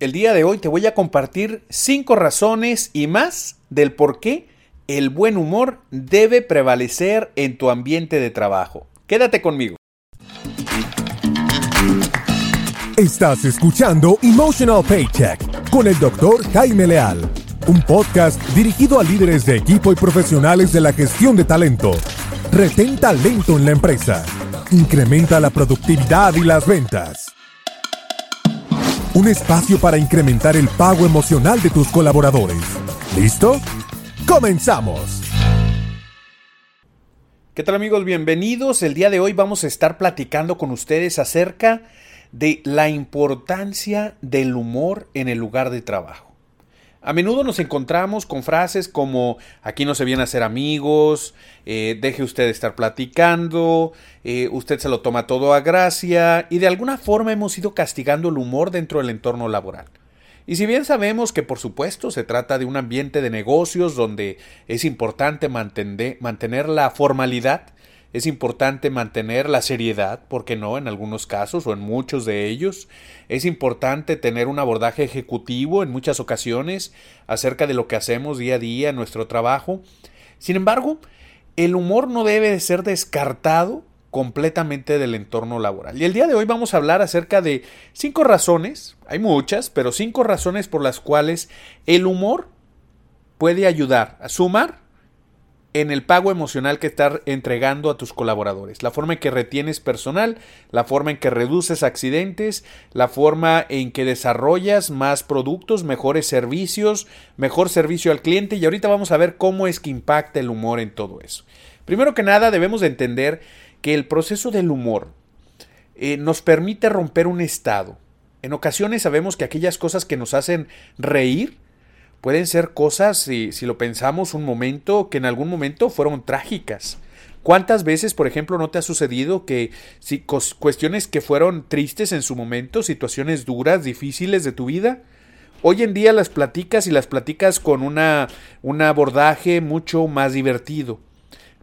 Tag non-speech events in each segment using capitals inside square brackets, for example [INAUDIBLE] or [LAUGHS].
El día de hoy te voy a compartir 5 razones y más del por qué el buen humor debe prevalecer en tu ambiente de trabajo. Quédate conmigo. Estás escuchando Emotional Paycheck con el doctor Jaime Leal, un podcast dirigido a líderes de equipo y profesionales de la gestión de talento. Retén talento en la empresa. Incrementa la productividad y las ventas. Un espacio para incrementar el pago emocional de tus colaboradores. ¿Listo? ¡Comenzamos! ¿Qué tal amigos? Bienvenidos. El día de hoy vamos a estar platicando con ustedes acerca de la importancia del humor en el lugar de trabajo. A menudo nos encontramos con frases como aquí no se viene a ser amigos, eh, deje usted de estar platicando, eh, usted se lo toma todo a gracia y de alguna forma hemos ido castigando el humor dentro del entorno laboral. Y si bien sabemos que por supuesto se trata de un ambiente de negocios donde es importante mantener la formalidad, es importante mantener la seriedad, porque no? En algunos casos o en muchos de ellos. Es importante tener un abordaje ejecutivo en muchas ocasiones acerca de lo que hacemos día a día en nuestro trabajo. Sin embargo, el humor no debe ser descartado completamente del entorno laboral. Y el día de hoy vamos a hablar acerca de cinco razones, hay muchas, pero cinco razones por las cuales el humor puede ayudar a sumar en el pago emocional que estás entregando a tus colaboradores, la forma en que retienes personal, la forma en que reduces accidentes, la forma en que desarrollas más productos, mejores servicios, mejor servicio al cliente y ahorita vamos a ver cómo es que impacta el humor en todo eso. Primero que nada debemos de entender que el proceso del humor eh, nos permite romper un estado. En ocasiones sabemos que aquellas cosas que nos hacen reír, pueden ser cosas, si, si lo pensamos un momento, que en algún momento fueron trágicas. ¿Cuántas veces, por ejemplo, no te ha sucedido que si cuestiones que fueron tristes en su momento, situaciones duras, difíciles de tu vida, hoy en día las platicas y las platicas con una, un abordaje mucho más divertido?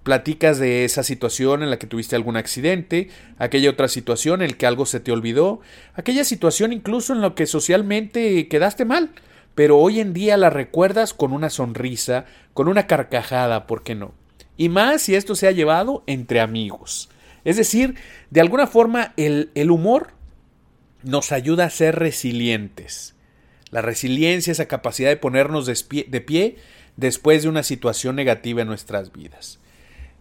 Platicas de esa situación en la que tuviste algún accidente, aquella otra situación en la que algo se te olvidó, aquella situación incluso en la que socialmente quedaste mal pero hoy en día la recuerdas con una sonrisa, con una carcajada, ¿por qué no? Y más si esto se ha llevado entre amigos. Es decir, de alguna forma el, el humor nos ayuda a ser resilientes. La resiliencia, esa capacidad de ponernos de pie, después de una situación negativa en nuestras vidas.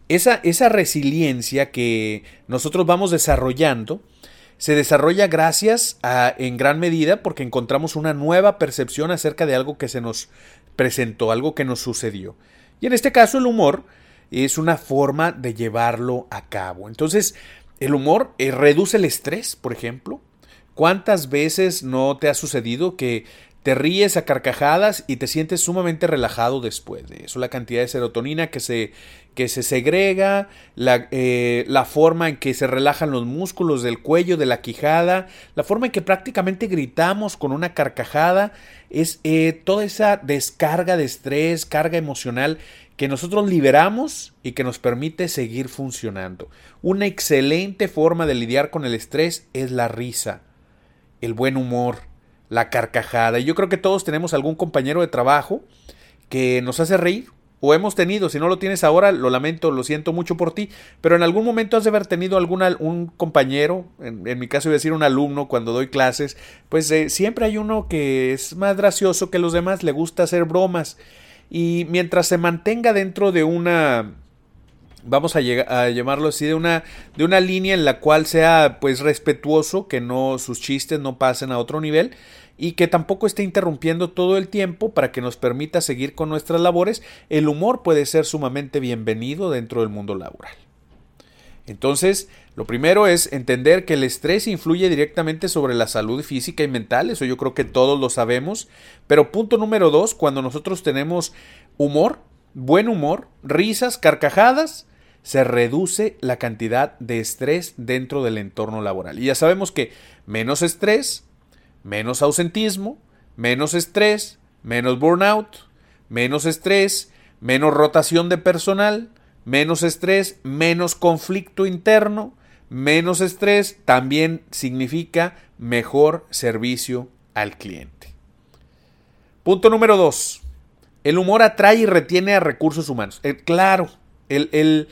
Esa, esa resiliencia que nosotros vamos desarrollando, se desarrolla gracias a, en gran medida, porque encontramos una nueva percepción acerca de algo que se nos presentó, algo que nos sucedió. Y en este caso el humor es una forma de llevarlo a cabo. Entonces, el humor eh, reduce el estrés, por ejemplo. ¿Cuántas veces no te ha sucedido que te ríes a carcajadas y te sientes sumamente relajado después de eso. La cantidad de serotonina que se, que se segrega, la, eh, la, forma en que se relajan los músculos del cuello, de la quijada, la forma en que prácticamente gritamos con una carcajada, es eh, toda esa descarga de estrés, carga emocional que nosotros liberamos y que nos permite seguir funcionando. Una excelente forma de lidiar con el estrés es la risa, el buen humor la carcajada. Y yo creo que todos tenemos algún compañero de trabajo que nos hace reír. O hemos tenido, si no lo tienes ahora, lo lamento, lo siento mucho por ti, pero en algún momento has de haber tenido algún un compañero, en, mi caso voy a decir un alumno cuando doy clases, pues eh, siempre hay uno que es más gracioso que los demás, le gusta hacer bromas y mientras se mantenga dentro de una vamos a, a, llamarlo así, de una, de una línea en la cual sea pues respetuoso, que no sus chistes no pasen a otro nivel y que tampoco esté interrumpiendo todo el tiempo para que nos permita seguir con nuestras labores, el humor puede ser sumamente bienvenido dentro del mundo laboral. Entonces, lo primero es entender que el estrés influye directamente sobre la salud física y mental, eso yo creo que todos lo sabemos, pero punto número dos, cuando nosotros tenemos humor, buen humor, risas, carcajadas, se reduce la cantidad de estrés dentro del entorno laboral. Y ya sabemos que menos estrés, menos ausentismo, menos estrés, menos burnout, menos estrés, menos rotación de personal, menos estrés, menos conflicto interno, menos estrés también significa mejor servicio al cliente. Punto número dos. El humor atrae y retiene a recursos humanos. Eh, claro, el, el,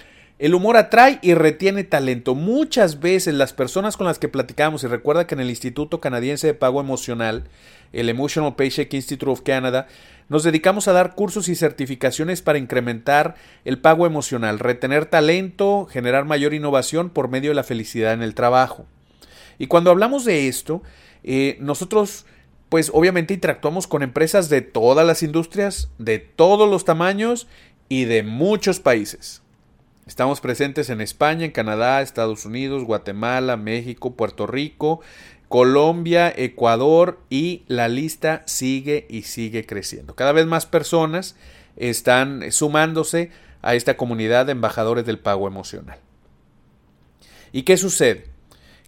humor atrae y retiene talento. Muchas veces las personas con las que platicamos, y recuerda que en el Instituto Canadiense de Pago Emocional, el Emotional Paycheck Institute of Canada, nos dedicamos a dar cursos y certificaciones para incrementar el pago emocional, retener talento, generar mayor innovación por medio de la felicidad en el trabajo. Y cuando hablamos de esto, eh, nosotros pues obviamente interactuamos con empresas de todas las industrias, de todos los tamaños y de muchos países. Estamos presentes en España, en Canadá, Estados Unidos, Guatemala, México, Puerto Rico, Colombia, Ecuador y la lista sigue y sigue creciendo. Cada vez más personas están sumándose a esta comunidad de embajadores del pago emocional. ¿Y qué sucede?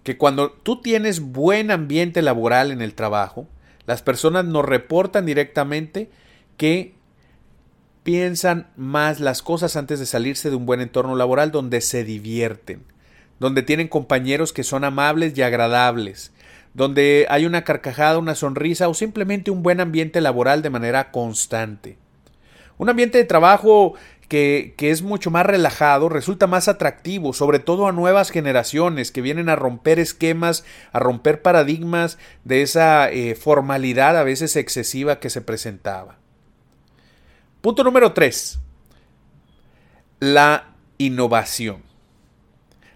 Que cuando tú tienes buen ambiente laboral en el trabajo, las personas nos reportan directamente que piensan más las cosas antes de salirse de un buen entorno laboral donde se divierten, donde tienen compañeros que son amables y agradables, donde hay una carcajada, una sonrisa o simplemente un buen ambiente laboral de manera constante. Un ambiente de trabajo que, es mucho más relajado, resulta más atractivo, sobre todo a nuevas generaciones que vienen a romper esquemas, a romper paradigmas de esa eh, formalidad a veces excesiva que se presentaba. Punto número 3. La innovación.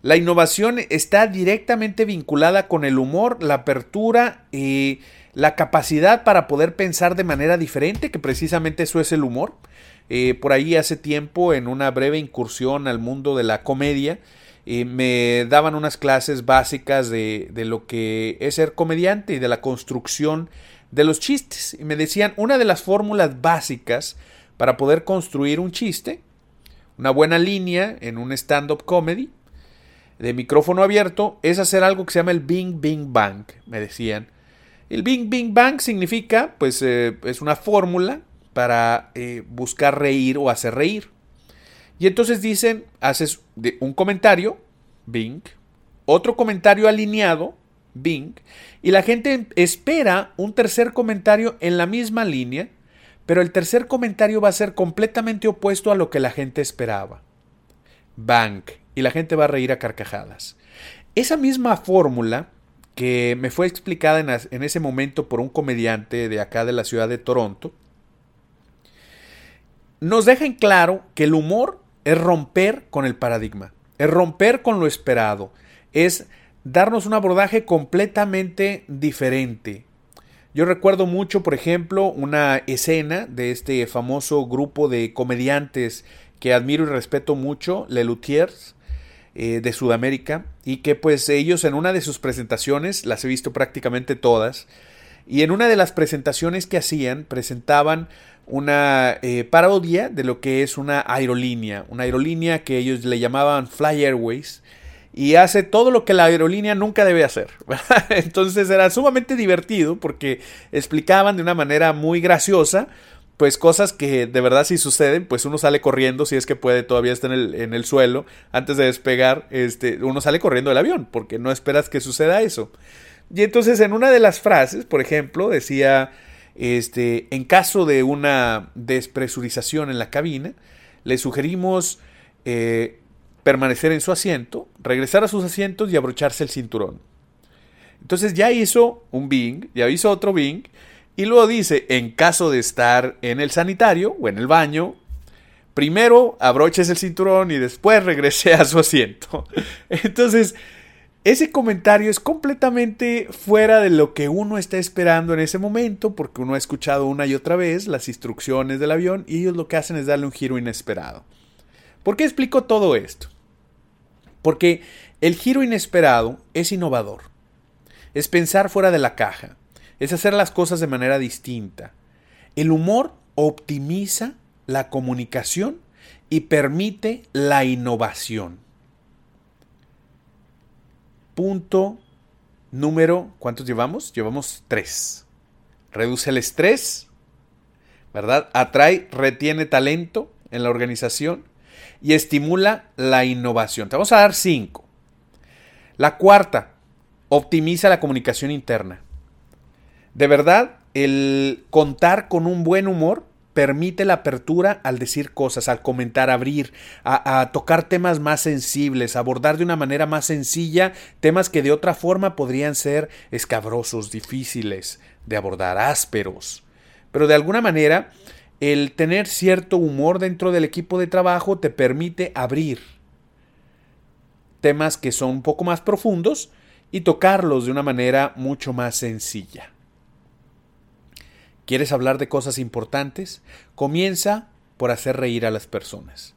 La innovación está directamente vinculada con el humor, la apertura y la capacidad para poder pensar de manera diferente, que precisamente eso es el humor. Eh, por ahí hace tiempo, en una breve incursión al mundo de la comedia, eh, me daban unas clases básicas de, de lo que es ser comediante y de la construcción de los chistes. Y me decían, una de las fórmulas básicas para poder construir un chiste, una buena línea en un stand-up comedy, de micrófono abierto, es hacer algo que se llama el Bing Bing Bang, me decían. El Bing Bing Bang significa, pues eh, es una fórmula para eh, buscar reír o hacer reír. Y entonces dicen, haces un comentario, Bing, otro comentario alineado, Bing, y la gente espera un tercer comentario en la misma línea, pero el tercer comentario va a ser completamente opuesto a lo que la gente esperaba. Bang, y la gente va a reír a carcajadas. Esa misma fórmula que me fue explicada en, en ese momento por un comediante de acá de la ciudad de Toronto, nos deja en claro que el humor es romper con el paradigma, es romper con lo esperado, es darnos un abordaje completamente diferente. Yo recuerdo mucho, por ejemplo, una escena de este famoso grupo de comediantes que admiro y respeto mucho, Le Luthiers, eh, de Sudamérica, y que pues ellos en una de sus presentaciones, las he visto prácticamente todas, y en una de las presentaciones que hacían, presentaban una eh, parodia de lo que es una aerolínea, una aerolínea que ellos le llamaban Fly Airways y hace todo lo que la aerolínea nunca debe hacer. [LAUGHS] Entonces era sumamente divertido porque explicaban de una manera muy graciosa pues cosas que de verdad si suceden, pues uno sale corriendo, si es que puede, todavía está en el, en el suelo, antes de despegar, este, uno sale corriendo del avión, porque no esperas que suceda eso. Y entonces en una de las frases, por ejemplo, decía, este, en caso de una despresurización en la cabina, le sugerimos eh, permanecer en su asiento, regresar a sus asientos y abrocharse el cinturón. Entonces ya hizo un Bing, ya hizo otro Bing, y luego dice, en caso de estar en el sanitario o en el baño, primero abroches el cinturón y después regrese a su asiento. [LAUGHS] Entonces, ese comentario es completamente fuera de lo que uno está esperando en ese momento, porque uno ha escuchado una y otra vez las instrucciones del avión y ellos lo que hacen es darle un giro inesperado. ¿Por qué explico todo esto? Porque el giro inesperado es innovador, es pensar fuera de la caja, es hacer las cosas de manera distinta. El humor optimiza la comunicación y permite la innovación. Punto número, ¿cuántos llevamos? Llevamos tres. Reduce el estrés, ¿verdad? Atrae, retiene talento en la organización y estimula la innovación. Te vamos a dar cinco. La cuarta, optimiza la comunicación interna. De verdad, el contar con un buen humor permite la apertura al decir cosas, al comentar, abrir, a, tocar temas más sensibles, abordar de una manera más sencilla temas que de otra forma podrían ser escabrosos, difíciles de abordar, ásperos. Pero de alguna manera, el tener cierto humor dentro del equipo de trabajo te permite abrir temas que son un poco más profundos y tocarlos de una manera mucho más sencilla. ¿Quieres hablar de cosas importantes? Comienza por hacer reír a las personas.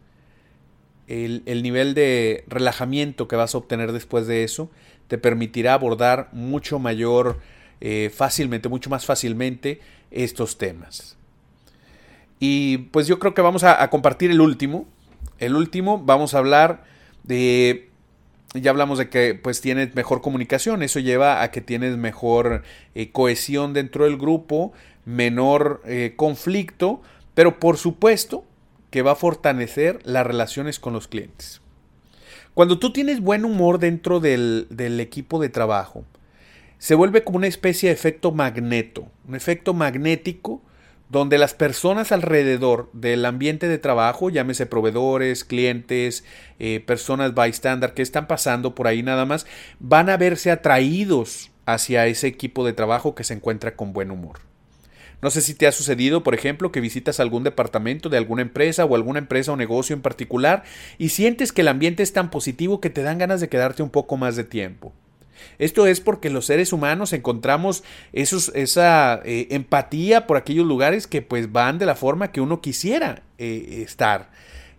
El, el, nivel de relajamiento que vas a obtener después de eso te permitirá abordar mucho mayor eh, fácilmente, mucho más fácilmente estos temas. Y pues yo creo que vamos a, compartir el último. El último, vamos a hablar de ya hablamos de que pues tienes mejor comunicación, eso lleva a que tienes mejor eh, cohesión dentro del grupo, menor eh, conflicto, pero por supuesto que va a fortalecer las relaciones con los clientes. Cuando tú tienes buen humor dentro del, del equipo de trabajo, se vuelve como una especie de efecto magneto, un efecto magnético donde las personas alrededor del ambiente de trabajo, llámese proveedores, clientes, eh, personas bystander que están pasando por ahí nada más, van a verse atraídos hacia ese equipo de trabajo que se encuentra con buen humor. No sé si te ha sucedido, por ejemplo, que visitas algún departamento de alguna empresa o alguna empresa o negocio en particular y sientes que el ambiente es tan positivo que te dan ganas de quedarte un poco más de tiempo. Esto es porque los seres humanos encontramos esa eh, empatía por aquellos lugares que pues van de la forma que uno quisiera eh, estar,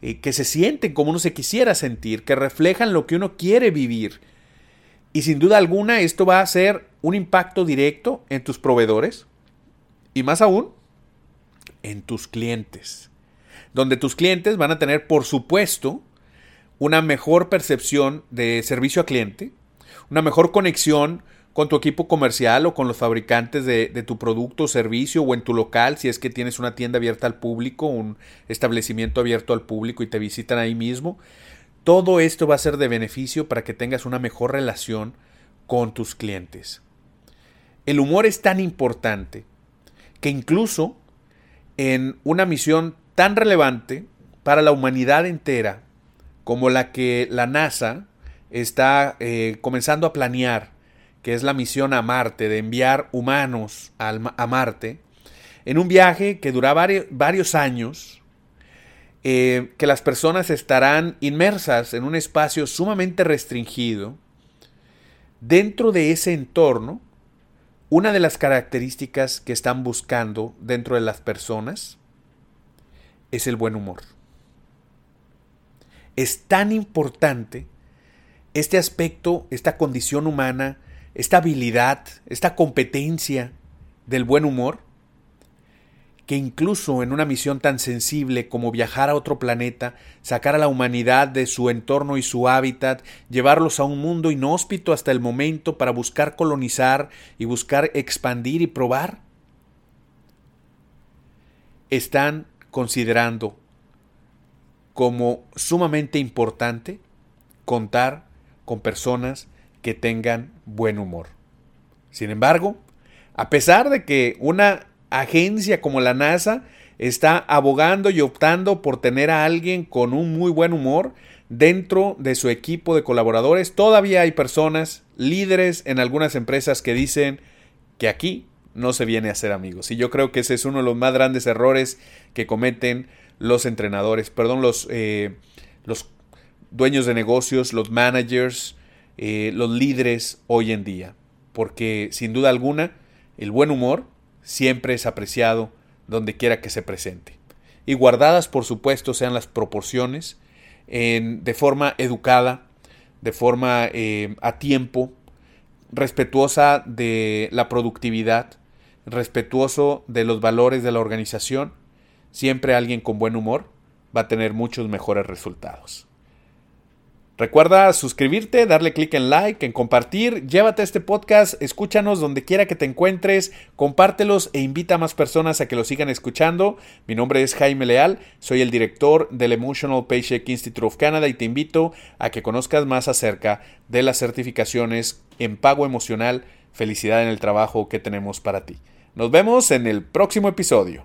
eh, que se sienten como uno se quisiera sentir, que reflejan lo que uno quiere vivir. Y sin duda alguna esto va a ser un impacto directo en tus proveedores, y más aún, en tus clientes. Donde tus clientes van a tener, por supuesto, una mejor percepción de servicio a cliente, una mejor conexión con tu equipo comercial o con los fabricantes de, tu producto o servicio o en tu local, si es que tienes una tienda abierta al público, un establecimiento abierto al público y te visitan ahí mismo. Todo esto va a ser de beneficio para que tengas una mejor relación con tus clientes. El humor es tan importante que incluso en una misión tan relevante para la humanidad entera como la que la NASA está eh, comenzando a planear, que es la misión a Marte, de enviar humanos a, Marte, en un viaje que varios, varios años, eh, que las personas estarán inmersas en un espacio sumamente restringido, dentro de ese entorno una de las características que están buscando dentro de las personas es el buen humor. Es tan importante este aspecto, esta condición humana, esta habilidad, esta competencia del buen humor, que incluso en una misión tan sensible como viajar a otro planeta, sacar a la humanidad de su entorno y su hábitat, llevarlos a un mundo inhóspito hasta el momento para buscar colonizar y buscar expandir y probar, están considerando como sumamente importante contar con personas que tengan buen humor. Sin embargo, a pesar de que una agencia como la NASA está abogando y optando por tener a alguien con un muy buen humor dentro de su equipo de colaboradores. Todavía hay personas, líderes en algunas empresas que dicen que aquí no se viene a ser amigos. Y yo creo que ese es uno de los más grandes errores que cometen los entrenadores, perdón, los, eh, los dueños de negocios, los managers, eh, los líderes hoy en día. Porque sin duda alguna, el buen humor siempre es apreciado donde quiera que se presente. Y guardadas, por supuesto, sean las proporciones, en, de forma educada, de forma eh, a tiempo, respetuosa de la productividad, respetuoso de los valores de la organización, siempre alguien con buen humor va a tener muchos mejores resultados. Recuerda suscribirte, darle clic en like, en compartir, llévate este podcast, escúchanos donde quiera que te encuentres, compártelos e invita a más personas a que lo sigan escuchando. Mi nombre es Jaime Leal, soy el director del Emotional Paycheck Institute of Canada y te invito a que conozcas más acerca de las certificaciones en pago emocional felicidad en el trabajo que tenemos para ti. Nos vemos en el próximo episodio.